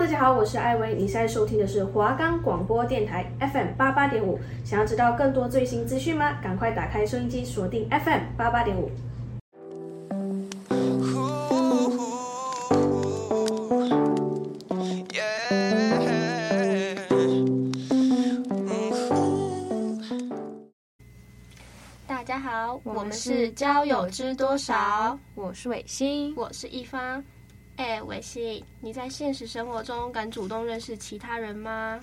大家好，我是艾薇，你现在收听的是华冈广播电台 FM 八八点五。想要知道更多最新资讯吗？赶快打开收音机，锁定 FM 八八点五。大家好，我们是交友知多少？我是伟星，我是一方。哎，伟星，你在现实生活中敢主动认识其他人吗？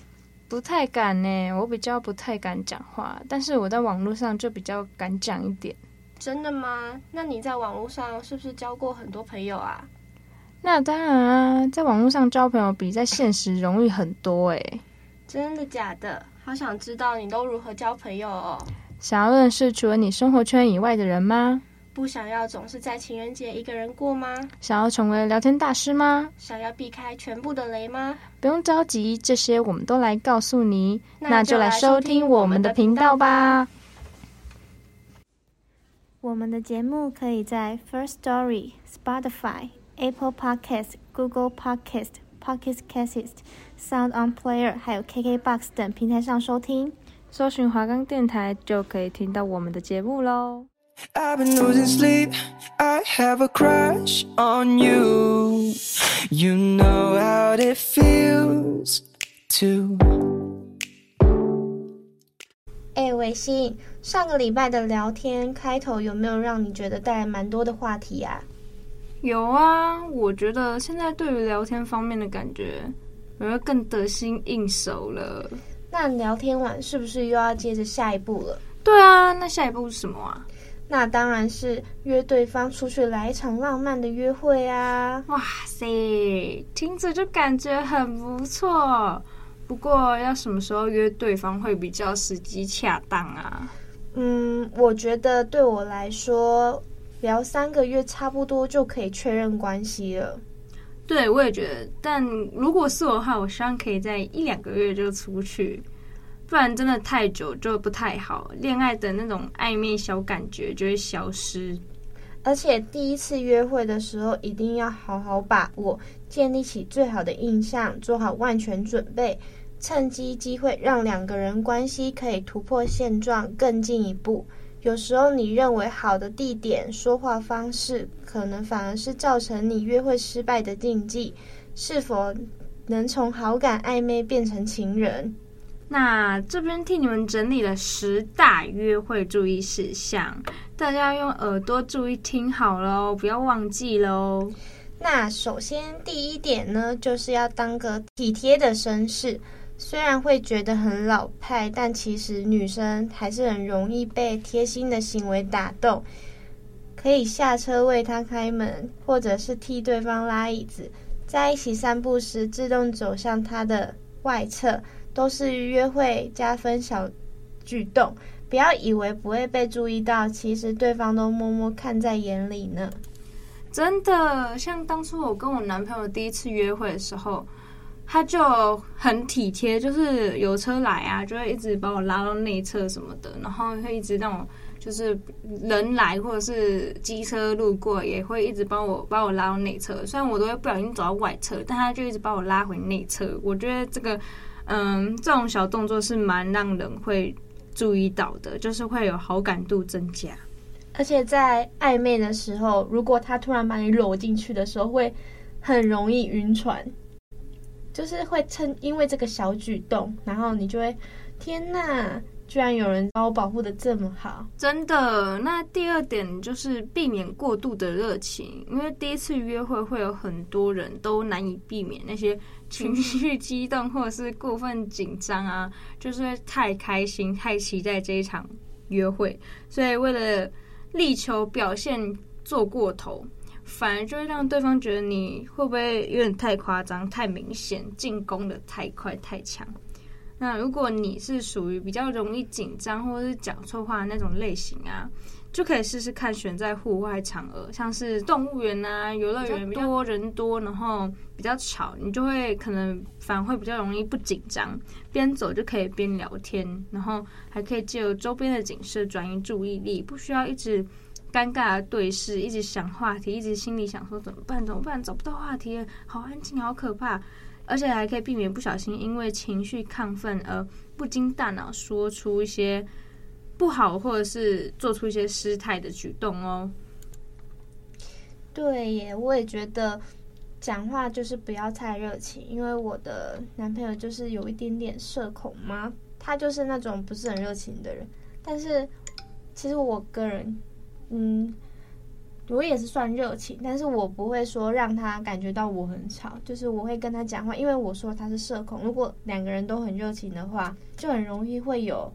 不太敢呢，我比较不太敢讲话，但是我在网络上就比较敢讲一点。真的吗？那你在网络上是不是交过很多朋友啊？那当然啊，在网络上交朋友比在现实容易很多哎。真的假的？好想知道你都如何交朋友哦。想要认识除了你生活圈以外的人吗？不想要总是在情人节一个人过吗？想要成为聊天大师吗？想要避开全部的雷吗？不用着急，这些我们都来告诉你。那就来收听我们的频道吧。我们的节目可以在 First Story、Spotify、Apple Podcast、Google Podcast、Pocket Casts、Sound On Player 还有 KKBox 等平台上收听。搜寻华冈电台就可以听到我们的节目喽。I've been losing sleep. I have a crush on you. You know how it feels to. 哎，伟星，上个礼拜的聊天开头有没有让你觉得带来蛮多的话题啊？有啊，我觉得现在对于聊天方面的感觉，我要更得心应手了。那聊天完是不是又要接着下一步了？对啊，那下一步是什么啊？那当然是约对方出去来一场浪漫的约会啊！哇塞，听着就感觉很不错。不过要什么时候约对方会比较时机恰当啊？嗯，我觉得对我来说，聊三个月差不多就可以确认关系了。对，我也觉得。但如果是我的话，我希望可以在一两个月就出去。不然真的太久就不太好，恋爱的那种暧昧小感觉就会消失。而且第一次约会的时候，一定要好好把握，建立起最好的印象，做好万全准备，趁机机会让两个人关系可以突破现状，更进一步。有时候你认为好的地点、说话方式，可能反而是造成你约会失败的禁忌。是否能从好感暧昧变成情人？那这边替你们整理了十大约会注意事项，大家要用耳朵注意听好喽，不要忘记喽。那首先第一点呢，就是要当个体贴的绅士。虽然会觉得很老派，但其实女生还是很容易被贴心的行为打动。可以下车为他开门，或者是替对方拉椅子，在一起散步时自动走向他的外侧。都是约会加分小举动，不要以为不会被注意到，其实对方都默默看在眼里呢。真的，像当初我跟我男朋友第一次约会的时候，他就很体贴，就是有车来啊，就会一直把我拉到内侧什么的，然后会一直让我就是人来或者是机车路过，也会一直帮我把我拉到内侧。虽然我都会不小心走到外侧，但他就一直把我拉回内侧。我觉得这个。嗯，这种小动作是蛮让人会注意到的，就是会有好感度增加。而且在暧昧的时候，如果他突然把你搂进去的时候，会很容易晕船。就是会趁因为这个小举动，然后你就会天哪！居然有人把我保护的这么好，真的。那第二点就是避免过度的热情，因为第一次约会会有很多人都难以避免那些情绪激动或者是过分紧张啊，就是太开心、太期待这一场约会，所以为了力求表现做过头，反而就会让对方觉得你会不会有点太夸张、太明显，进攻的太快、太强。那如果你是属于比较容易紧张或者是讲错话那种类型啊，就可以试试看选在户外场合，像是动物园啊、游乐园，多人多，然后比较吵，你就会可能反而会比较容易不紧张，边走就可以边聊天，然后还可以借由周边的景色转移注意力，不需要一直尴尬的对视，一直想话题，一直心里想说怎么办？怎么办？找不到话题，好安静，好可怕。而且还可以避免不小心因为情绪亢奋而不经大脑说出一些不好，或者是做出一些失态的举动哦。对耶，我也觉得讲话就是不要太热情，因为我的男朋友就是有一点点社恐嘛，他就是那种不是很热情的人。但是其实我个人，嗯。我也是算热情，但是我不会说让他感觉到我很吵，就是我会跟他讲话，因为我说他是社恐。如果两个人都很热情的话，就很容易会有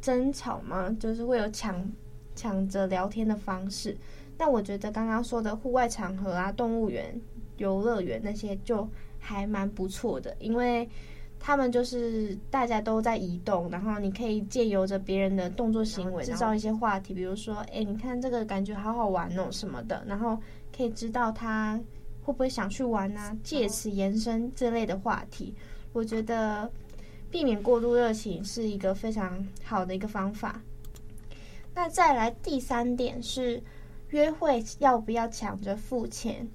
争吵吗，就是会有抢抢着聊天的方式。那我觉得刚刚说的户外场合啊、动物园、游乐园那些就还蛮不错的，因为。他们就是大家都在移动，然后你可以借由着别人的动作行为制造一些话题，比如说，哎，你看这个感觉好好玩哦什么的，然后可以知道他会不会想去玩啊，借此延伸这类的话题。我觉得避免过度热情是一个非常好的一个方法。那再来第三点是，约会要不要抢着付钱？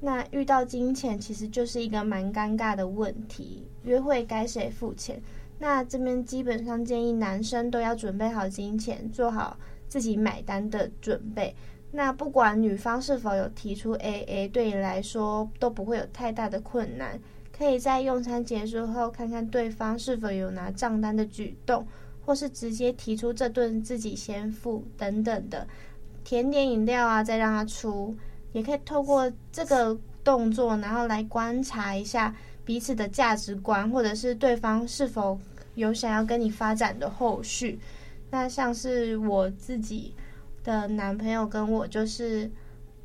那遇到金钱其实就是一个蛮尴尬的问题，约会该谁付钱？那这边基本上建议男生都要准备好金钱，做好自己买单的准备。那不管女方是否有提出 AA，对你来说都不会有太大的困难。可以在用餐结束后看看对方是否有拿账单的举动，或是直接提出这顿自己先付等等的，甜点饮料啊再让他出。也可以透过这个动作，然后来观察一下彼此的价值观，或者是对方是否有想要跟你发展的后续。那像是我自己的男朋友跟我，就是，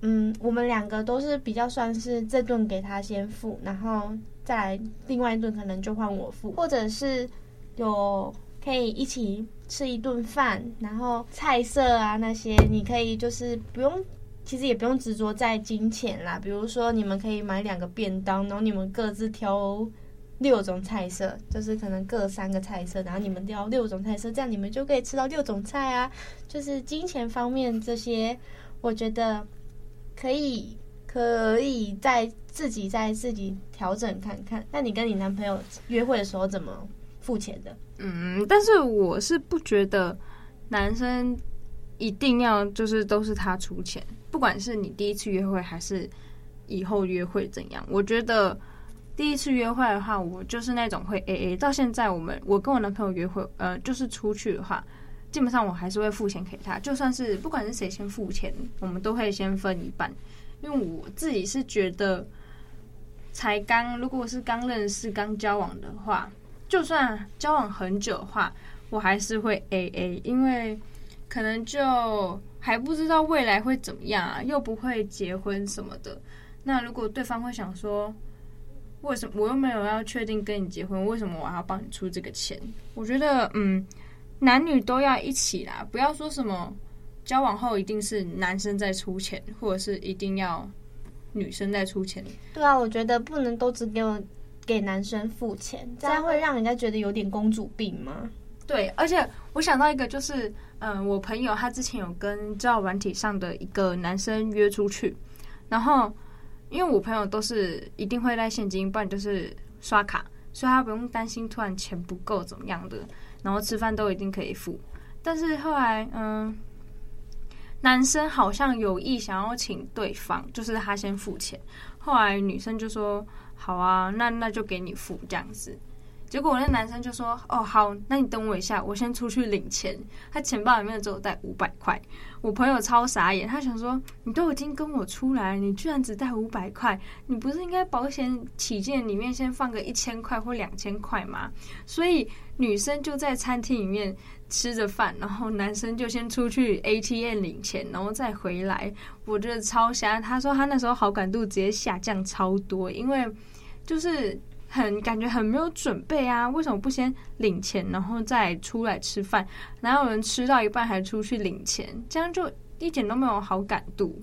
嗯，我们两个都是比较算是这顿给他先付，然后再来另外一顿可能就换我付，或者是有可以一起吃一顿饭，然后菜色啊那些，你可以就是不用。其实也不用执着在金钱啦，比如说你们可以买两个便当，然后你们各自挑六种菜色，就是可能各三个菜色，然后你们挑六种菜色，这样你们就可以吃到六种菜啊。就是金钱方面这些，我觉得可以可以再自己再自己调整看看。那你跟你男朋友约会的时候怎么付钱的？嗯，但是我是不觉得男生一定要就是都是他出钱。不管是你第一次约会还是以后约会怎样，我觉得第一次约会的话，我就是那种会 AA。到现在我们我跟我男朋友约会，呃，就是出去的话，基本上我还是会付钱给他。就算是不管是谁先付钱，我们都会先分一半。因为我自己是觉得，才刚如果是刚认识、刚交往的话，就算交往很久的话，我还是会 AA，因为可能就。还不知道未来会怎么样啊，又不会结婚什么的。那如果对方会想说，为什么我又没有要确定跟你结婚，为什么我还要帮你出这个钱？我觉得，嗯，男女都要一起啦，不要说什么交往后一定是男生在出钱，或者是一定要女生在出钱。对啊，我觉得不能都只给我给男生付钱，这样会让人家觉得有点公主病吗？对，而且我想到一个就是。嗯，我朋友他之前有跟交友软体上的一个男生约出去，然后因为我朋友都是一定会带现金，不然就是刷卡，所以他不用担心突然钱不够怎么样的，然后吃饭都一定可以付。但是后来，嗯，男生好像有意想要请对方，就是他先付钱，后来女生就说：“好啊，那那就给你付这样子。”结果我那男生就说：“哦，好，那你等我一下，我先出去领钱。”他钱包里面只有带五百块。我朋友超傻眼，他想说：“你都已经跟我出来，你居然只带五百块？你不是应该保险起见里面先放个一千块或两千块吗？”所以女生就在餐厅里面吃着饭，然后男生就先出去 ATM 领钱，然后再回来。我觉得超瞎。他说他那时候好感度直接下降超多，因为就是。很感觉很没有准备啊！为什么不先领钱，然后再出来吃饭？哪有人吃到一半还出去领钱？这样就一点都没有好感度。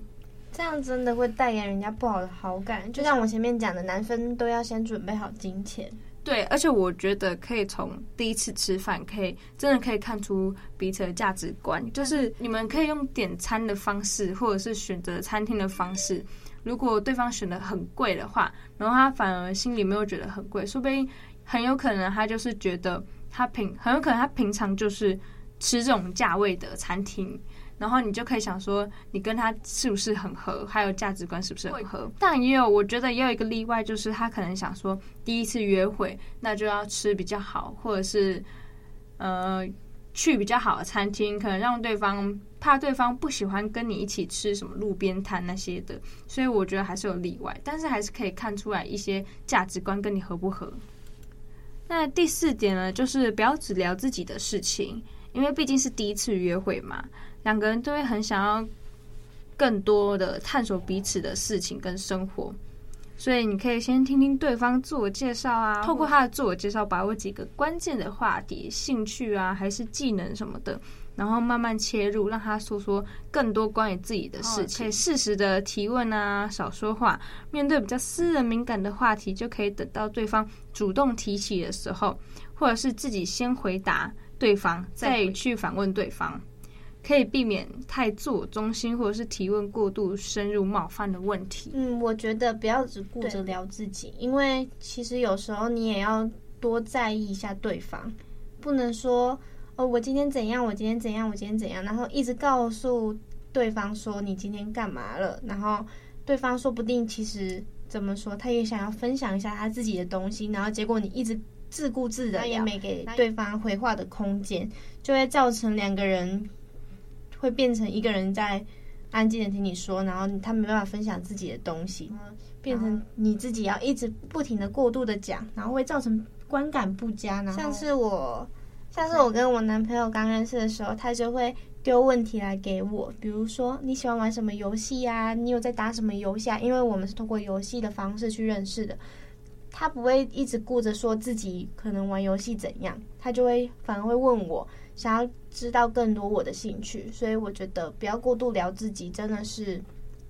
这样真的会带给人家不好的好感。就像我前面讲的，男生都要先准备好金钱。对，而且我觉得可以从第一次吃饭，可以真的可以看出彼此的价值观。就是你们可以用点餐的方式，或者是选择餐厅的方式。如果对方选的很贵的话，然后他反而心里没有觉得很贵，说不定很有可能他就是觉得他平很有可能他平常就是吃这种价位的餐厅。然后你就可以想说，你跟他是不是很合，还有价值观是不是很合？但也有，我觉得也有一个例外，就是他可能想说，第一次约会那就要吃比较好，或者是呃去比较好的餐厅，可能让对方怕对方不喜欢跟你一起吃什么路边摊那些的。所以我觉得还是有例外，但是还是可以看出来一些价值观跟你合不合。那第四点呢，就是不要只聊自己的事情，因为毕竟是第一次约会嘛。两个人都会很想要更多的探索彼此的事情跟生活，所以你可以先听听对方自我介绍啊，透过他的自我介绍，把握几个关键的话题、兴趣啊，还是技能什么的，然后慢慢切入，让他说说更多关于自己的事情，可以适时的提问啊，少说话。面对比较私人敏感的话题，就可以等到对方主动提起的时候，或者是自己先回答对方，再去反问对方。可以避免太自我中心，或者是提问过度深入冒犯的问题。嗯，我觉得不要只顾着聊自己，因为其实有时候你也要多在意一下对方，不能说哦，我今天怎样，我今天怎样，我今天怎样，然后一直告诉对方说你今天干嘛了，然后对方说不定其实怎么说，他也想要分享一下他自己的东西，然后结果你一直自顾自的，也没给对方回话的空间，就会造成两个人。会变成一个人在安静的听你说，然后他没办法分享自己的东西，变成你自己要一直不停的过度的讲，然后会造成观感不佳。然后像是我，像是我跟我男朋友刚认识的时候，他就会丢问题来给我，比如说你喜欢玩什么游戏呀？你有在打什么游戏啊？因为我们是通过游戏的方式去认识的，他不会一直顾着说自己可能玩游戏怎样，他就会反而会问我。想要知道更多我的兴趣，所以我觉得不要过度聊自己，真的是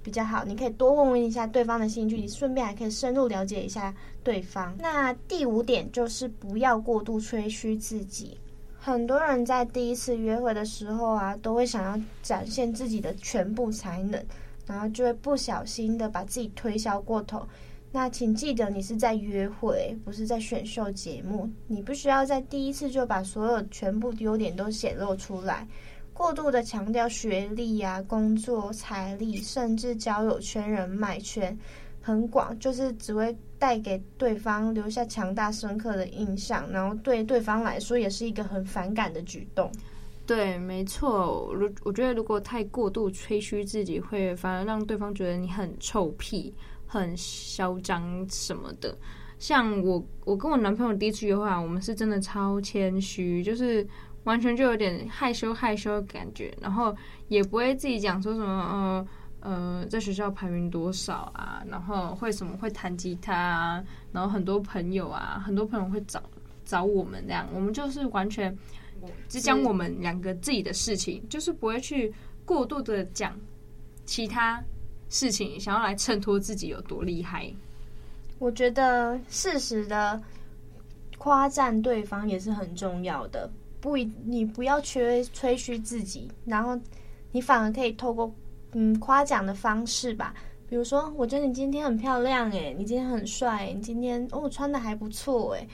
比较好。你可以多问问一下对方的兴趣，你顺便还可以深入了解一下对方。那第五点就是不要过度吹嘘自己。很多人在第一次约会的时候啊，都会想要展现自己的全部才能，然后就会不小心的把自己推销过头。那请记得，你是在约会，不是在选秀节目。你不需要在第一次就把所有全部优点都显露出来，过度的强调学历、啊、工作、财力，甚至交友圈、人脉圈很广，就是只会带给对方留下强大深刻的印象，然后对对方来说也是一个很反感的举动。对，没错。如我觉得，如果太过度吹嘘自己，会反而让对方觉得你很臭屁。很嚣张什么的，像我，我跟我男朋友第一次约会啊，我们是真的超谦虚，就是完全就有点害羞害羞的感觉，然后也不会自己讲说什么，呃呃，在学校排名多少啊，然后会什么会弹吉他啊，然后很多朋友啊，很多朋友会找找我们这样，我们就是完全只讲我们两个自己的事情，就是不会去过度的讲其他。事情想要来衬托自己有多厉害，我觉得适时的夸赞对方也是很重要的。不，你不要吹吹嘘自己，然后你反而可以透过嗯夸奖的方式吧，比如说我觉得你今天很漂亮诶，你今天很帅，你今天哦穿的还不错诶，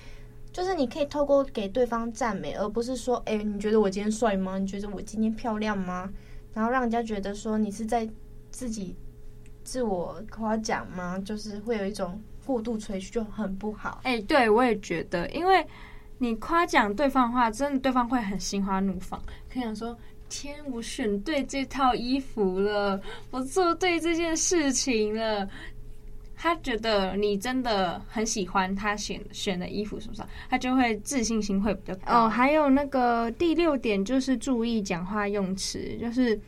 就是你可以透过给对方赞美，而不是说诶，你觉得我今天帅吗？你觉得我今天漂亮吗？然后让人家觉得说你是在自己。自我夸奖吗？就是会有一种过度吹嘘，就很不好。哎、欸，对，我也觉得，因为你夸奖对方的话，真的对方会很心花怒放，可以想说：天，我选对这套衣服了，我做对这件事情了。他觉得你真的很喜欢他选选的衣服，是不是？他就会自信心会比较高。哦，还有那个第六点就是注意讲话用词，就是。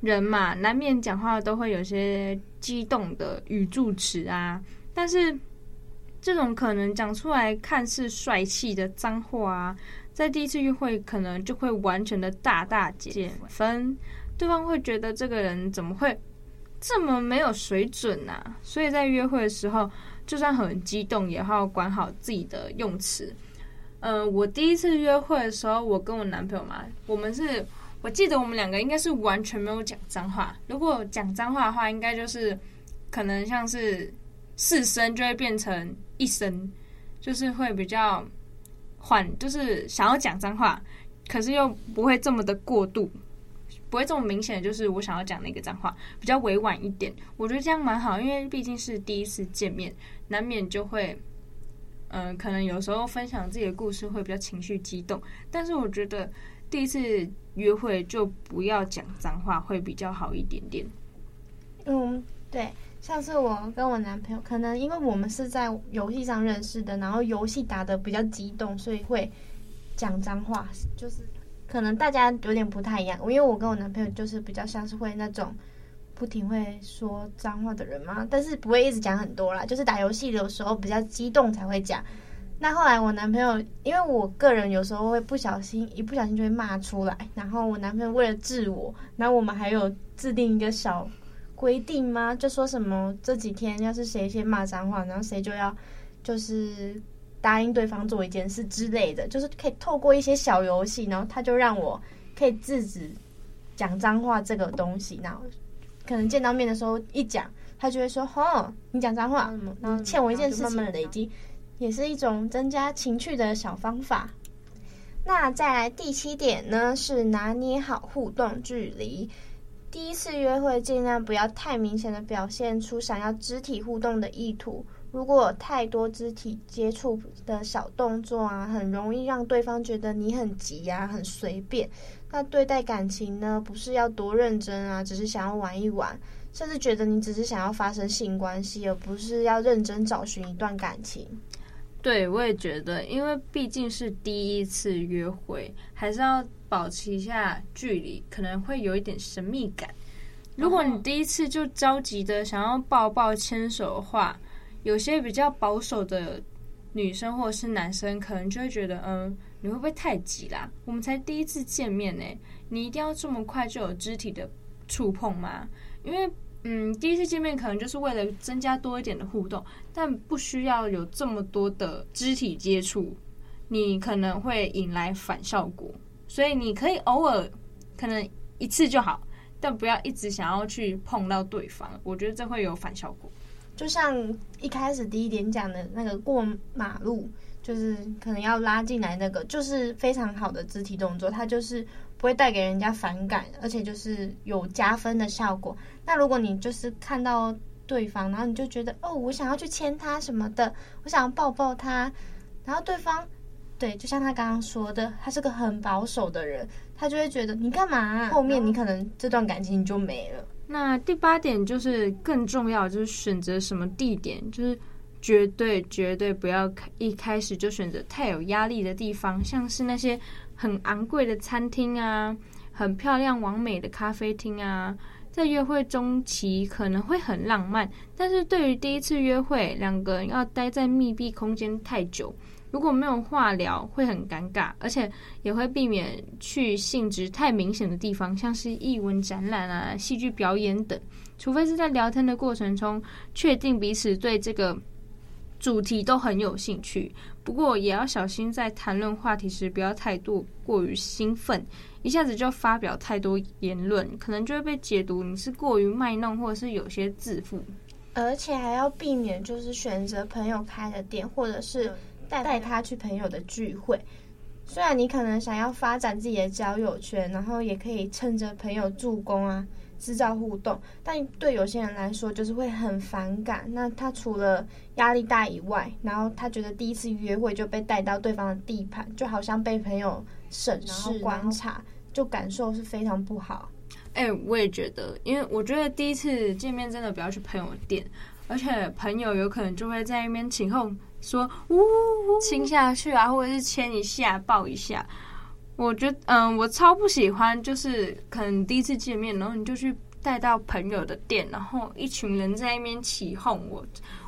人嘛，难免讲话都会有些激动的语助词啊，但是这种可能讲出来看似帅气的脏话啊，在第一次约会可能就会完全的大大减分，对方会觉得这个人怎么会这么没有水准啊？所以在约会的时候，就算很激动，也要管好自己的用词。嗯、我第一次约会的时候，我跟我男朋友嘛，我们是，我记得我们两个应该是完全没有讲脏话。如果讲脏话的话，应该就是可能像是四声就会变成一声，就是会比较缓，就是想要讲脏话，可是又不会这么的过度。不会这么明显，就是我想要讲那个脏话，比较委婉一点。我觉得这样蛮好，因为毕竟是第一次见面，难免就会，嗯、可能有时候分享自己的故事会比较情绪激动。但是我觉得第一次约会就不要讲脏话，会比较好一点点。嗯，对，像是我跟我男朋友，可能因为我们是在游戏上认识的，然后游戏打得比较激动，所以会讲脏话，就是。可能大家有点不太一样，因为我跟我男朋友就是比较像是会那种不停会说脏话的人嘛，但是不会一直讲很多啦，就是打游戏的时候比较激动才会讲。那后来我男朋友，因为我个人有时候会不小心，一不小心就会骂出来，然后我男朋友为了治我，然后我们还有制定一个小规定吗？就说什么这几天要是谁先骂脏话，然后谁就要就是。答应对方做一件事之类的，就是可以透过一些小游戏，然后他就让我可以制止讲脏话这个东西。然后可能见到面的时候一讲，他就会说：“哦，你讲脏话。”然后欠我一件事情，慢慢的累积，也是一种增加情趣的小方法。那再来第七点呢，是拿捏好互动距离。第一次约会尽量不要太明显的表现出想要肢体互动的意图。如果有太多肢体接触的小动作啊，很容易让对方觉得你很急呀、很随便。那对待感情呢，不是要多认真啊，只是想要玩一玩，甚至觉得你只是想要发生性关系，而不是要认真找寻一段感情。对，我也觉得，因为毕竟是第一次约会，还是要保持一下距离，可能会有一点神秘感。如果你第一次就着急的想要抱抱牵手的话，有些比较保守的女生或者是男生，可能就会觉得，嗯，你会不会太急啦？我们才第一次见面呢，你一定要这么快就有肢体的触碰吗？因为，嗯，第一次见面可能就是为了增加多一点的互动，但不需要有这么多的肢体接触，你可能会引来反效果。所以你可以偶尔可能一次就好，但不要一直想要去碰到对方，我觉得这会有反效果。就像一开始第一点讲的那个过马路，就是可能要拉进来那个，就是非常好的肢体动作，它就是不会带给人家反感，而且就是有加分的效果。那如果你就是看到对方，然后你就觉得哦，我想要去牵他什么的，我想要抱抱他，然后对方对，就像他刚刚说的，他是个很保守的人，他就会觉得你干嘛？后面你可能这段感情你就没了。那第八点就是更重要，就是选择什么地点，就是绝对绝对不要一开始就选择太有压力的地方，像是那些很昂贵的餐厅啊，很漂亮完美的咖啡厅啊，在约会中期可能会很浪漫，但是对于第一次约会，两个人要待在密闭空间太久。如果没有话聊，会很尴尬，而且也会避免去性质太明显的地方，像是艺文展览啊、戏剧表演等。除非是在聊天的过程中，确定彼此对这个主题都很有兴趣。不过也要小心，在谈论话题时不要太多过于兴奋，一下子就发表太多言论，可能就会被解读你是过于卖弄，或者是有些自负。而且还要避免就是选择朋友开的店，或者是。带他去朋友的聚会，虽然你可能想要发展自己的交友圈，然后也可以趁着朋友助攻啊，制造互动，但对有些人来说就是会很反感。那他除了压力大以外，然后他觉得第一次约会就被带到对方的地盘，就好像被朋友审视观察，就感受是非常不好。哎、欸，我也觉得，因为我觉得第一次见面真的不要去朋友店，而且朋友有可能就会在那边起哄。说呜亲下去啊，或者是牵一下、抱一下。我觉得，嗯，我超不喜欢，就是可能第一次见面，然后你就去带到朋友的店，然后一群人在那边起哄，我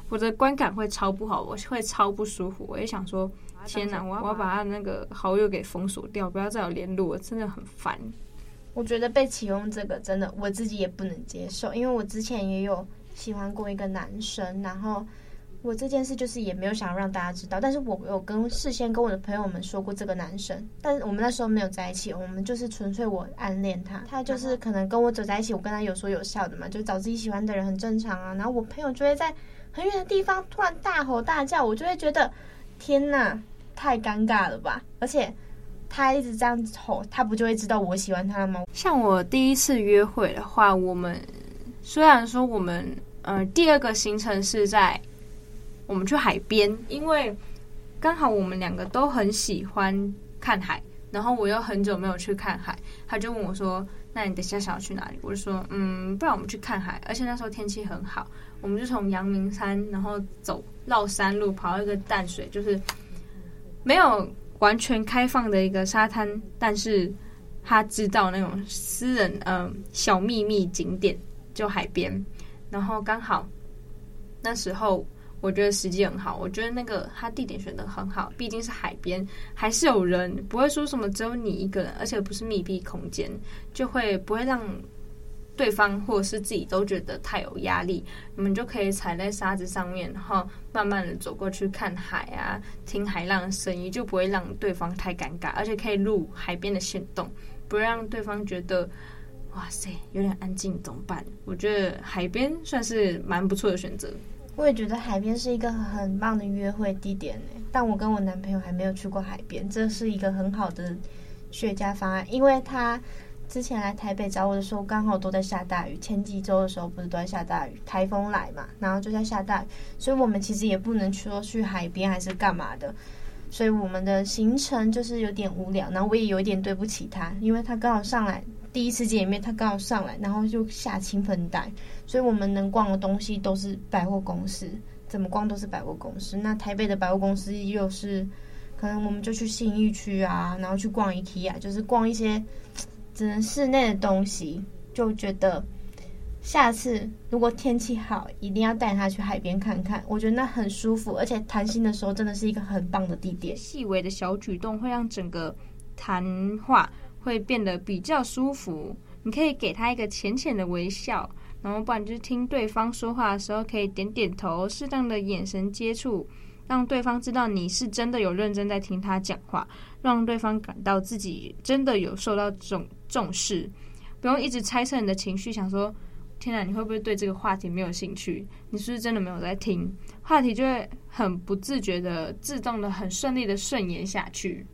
我的观感会超不好，我会超不舒服。我也想说，天哪，我要我要把他那个好友给封锁掉，不要再有联络，真的很烦。我觉得被起哄这个真的我自己也不能接受，因为我之前也有喜欢过一个男生，然后。我这件事就是也没有想让大家知道，但是我有跟事先跟我的朋友们说过这个男生，但是我们那时候没有在一起，我们就是纯粹我暗恋他，他就是可能跟我走在一起，我跟他有说有笑的嘛，就找自己喜欢的人很正常啊。然后我朋友就会在很远的地方突然大吼大叫，我就会觉得天呐，太尴尬了吧！而且他一直这样子吼，他不就会知道我喜欢他了吗？像我第一次约会的话，我们虽然说我们呃第二个行程是在。我们去海边，因为刚好我们两个都很喜欢看海，然后我又很久没有去看海，他就问我说：“那你等下想要去哪里？”我就说：“嗯，不然我们去看海。”而且那时候天气很好，我们就从阳明山，然后走绕山路，跑到一个淡水，就是没有完全开放的一个沙滩，但是他知道那种私人嗯、小秘密景点，就海边，然后刚好那时候。我觉得时机很好，我觉得那个他地点选得很好，毕竟是海边，还是有人，不会说什么只有你一个人，而且不是密闭空间，就会不会让对方或者是自己都觉得太有压力。你们就可以踩在沙子上面，然后慢慢的走过去看海啊，听海浪的声音，就不会让对方太尴尬，而且可以录海边的限动，不会让对方觉得哇塞有点安静怎么办？我觉得海边算是蛮不错的选择。我也觉得海边是一个很棒的约会地点呢，但我跟我男朋友还没有去过海边，这是一个很好的雪茄方案，因为他之前来台北找我的时候，刚好都在下大雨，前几周的时候不是都在下大雨，台风来嘛，然后就在下大雨，所以我们其实也不能说去海边还是干嘛的，所以我们的行程就是有点无聊，然后我也有一点对不起他，因为他刚好上来。第一次见面，他刚好上来，然后就下倾盆带，所以我们能逛的东西都是百货公司，怎么逛都是百货公司。那台北的百货公司又是，可能我们就去信义区啊，然后去逛 IKEA，就是逛一些只能室内的东西。就觉得下次如果天气好，一定要带他去海边看看，我觉得那很舒服，而且谈心的时候真的是一个很棒的地点。细微的小举动会让整个谈话。会变得比较舒服。你可以给他一个浅浅的微笑，然后不然就是听对方说话的时候，可以点点头，适当的眼神接触，让对方知道你是真的有认真在听他讲话，让对方感到自己真的有受到重重视。不用一直猜测你的情绪，想说天哪，你会不会对这个话题没有兴趣？你是不是真的没有在听？话题就会很不自觉的、自动的、很顺利的顺延下去。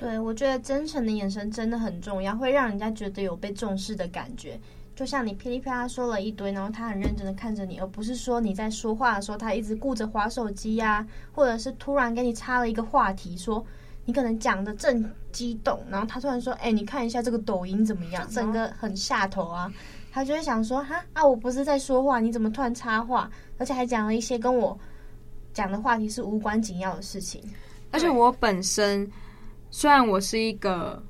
对，我觉得真诚的眼神真的很重要，会让人家觉得有被重视的感觉。就像你噼里啪啦说了一堆，然后他很认真的看着你，而不是说你在说话的时候他一直顾着划手机呀、啊，或者是突然给你插了一个话题，说你可能讲的正激动，然后他突然说：“哎，你看一下这个抖音怎么样？”整个很下头啊，他就会想说：“哈啊，我不是在说话，你怎么突然插话？而且还讲了一些跟我讲的话题是无关紧要的事情。”而且我本身。虽然我是一个，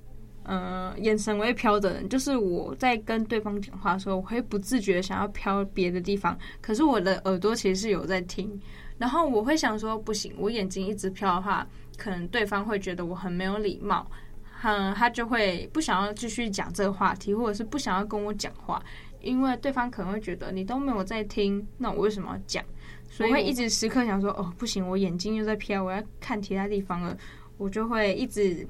呃，眼神会飘的人，就是我在跟对方讲话的时候，我会不自觉想要飘别的地方，可是我的耳朵其实是有在听，然后我会想说，不行，我眼睛一直飘的话，可能对方会觉得我很没有礼貌，嗯，他就会不想要继续讲这个话题，或者是不想要跟我讲话，因为对方可能会觉得你都没有在听，那我为什么要讲？所以会一直时刻想说，哦，不行，我眼睛又在飘，我要看其他地方了。我就会一直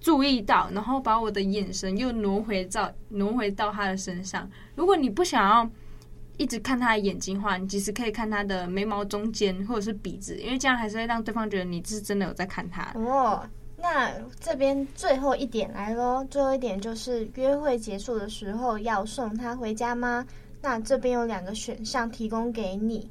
注意到，然后把我的眼神又挪回到挪回到他的身上。如果你不想要一直看他的眼睛的话，你其实可以看他的眉毛中间或者是鼻子，因为这样还是会让对方觉得你是真的有在看他。哦，那这边最后一点来喽，最后一点就是约会结束的时候要送他回家吗？那这边有两个选项提供给你。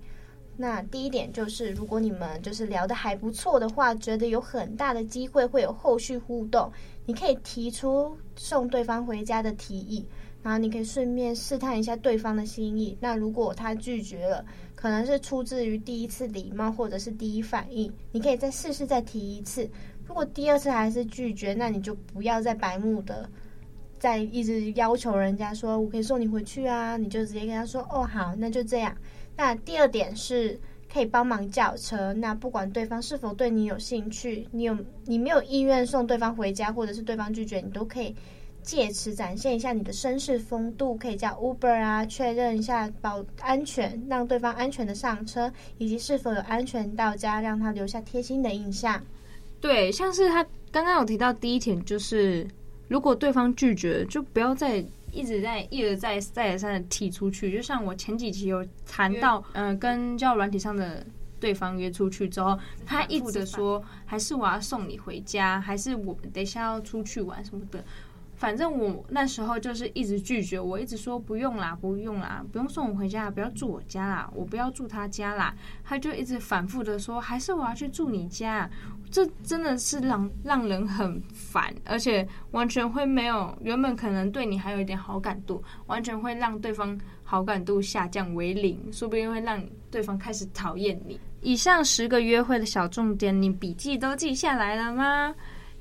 那第一点就是，如果你们就是聊得还不错的话，觉得有很大的机会会有后续互动，你可以提出送对方回家的提议，然后你可以顺便试探一下对方的心意。那如果他拒绝了，可能是出自于第一次礼貌或者是第一反应，你可以再试试再提一次。如果第二次还是拒绝，那你就不要再白目的再一直要求人家说我可以送你回去啊，你就直接跟他说哦好，那就这样。那第二点是可以帮忙叫车。那不管对方是否对你有兴趣，你有你没有意愿送对方回家，或者是对方拒绝，你都可以借此展现一下你的绅士风度，可以叫 Uber 啊，确认一下保安全，让对方安全的上车，以及是否有安全到家，让他留下贴心的印象。对，像是他刚刚有提到第一点，就是如果对方拒绝，就不要再一直在一而再再而三的提出去。就像我前几期有谈到，嗯、呃，跟交友软体上的。对方约出去之后，他一直说，还是我要送你回家，还是我们等一下要出去玩什么的。反正我那时候就是一直拒绝，我一直说不用啦，不用啦，不用送我回家，不要住我家啦，我不要住他家啦。他就一直反复的说，还是我要去住你家。这真的是让让人很烦，而且完全会没有原本可能对你还有一点好感度，完全会让对方好感度下降为零，说不定会让对方开始讨厌你。以上十个约会的小重点，你笔记都记下来了吗？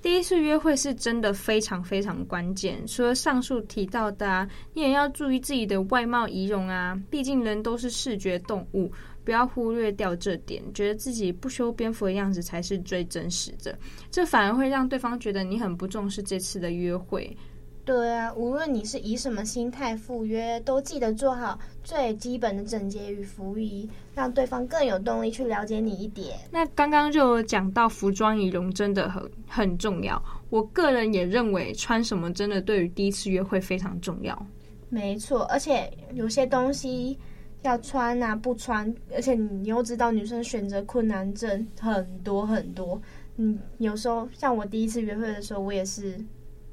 第一次约会是真的非常非常关键，除了上述提到的啊，你也要注意自己的外貌仪容啊。毕竟人都是视觉动物，不要忽略掉这点，觉得自己不修边幅的样子才是最真实的，这反而会让对方觉得你很不重视这次的约会。对啊，无论你是以什么心态赴约，都记得做好最基本的整洁与服仪，让对方更有动力去了解你一点。那刚刚就讲到服装仪容真的很很重要，我个人也认为穿什么真的对于第一次约会非常重要。没错，而且有些东西要穿啊，不穿，而且你又知道女生选择困难症很多很多。嗯，有时候像我第一次约会的时候，我也是。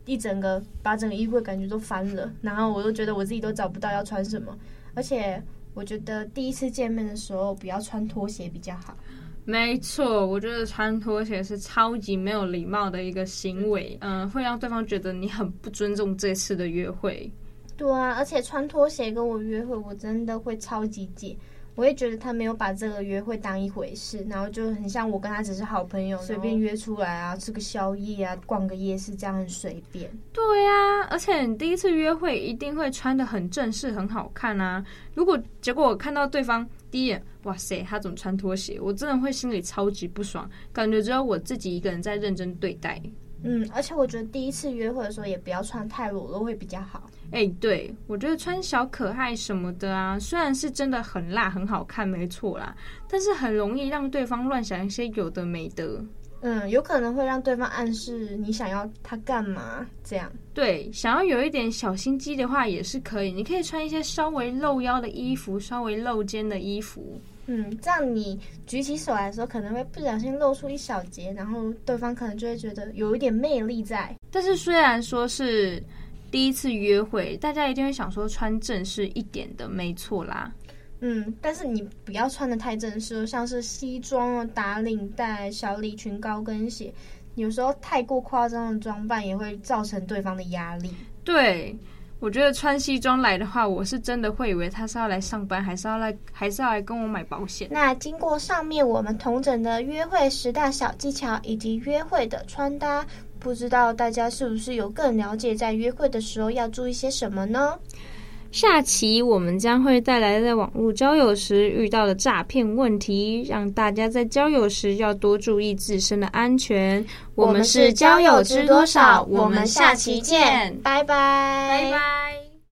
一整个把整个衣柜感觉都翻了，然后我都觉得我自己都找不到要穿什么，而且我觉得第一次见面的时候不要穿拖鞋比较好。没错，我觉得穿拖鞋是超级没有礼貌的一个行为，嗯、呃，会让对方觉得你很不尊重这次的约会。对啊，而且穿拖鞋跟我约会，我真的会超级解。我也觉得他没有把这个约会当一回事，然后就很像我跟他只是好朋友，随便约出来啊，吃个宵夜啊，逛个夜市，这样很随便。对呀、啊，而且你第一次约会一定会穿的很正式、很好看啊。如果结果我看到对方第一眼，哇塞，他怎么穿拖鞋？我真的会心里超级不爽，感觉只有我自己一个人在认真对待。嗯，而且我觉得第一次约会的时候也不要穿太裸露会比较好。哎、欸，对，我觉得穿小可爱什么的啊，虽然是真的很辣很好看，没错啦，但是很容易让对方乱想一些有的没的。嗯，有可能会让对方暗示你想要他干嘛这样。对，想要有一点小心机的话也是可以，你可以穿一些稍微露腰的衣服，稍微露肩的衣服。嗯，这样你举起手来的时候，可能会不小心露出一小截，然后对方可能就会觉得有一点魅力在。但是虽然说是。第一次约会，大家一定会想说穿正式一点的，没错啦。嗯，但是你不要穿得太正式，像是西装啊、打领带、小礼裙、高跟鞋，有时候太过夸张的装扮也会造成对方的压力。对，我觉得穿西装来的话，我是真的会以为他是要来上班，还是要来，还是要来跟我买保险。那经过上面我们同整的约会十大小技巧以及约会的穿搭。不知道大家是不是有更了解在约会的时候要注意些什么呢？下期我们将会带来在网络交友时遇到的诈骗问题，让大家在交友时要多注意自身的安全。我们是交友知多少？我们下期见，拜拜，拜拜。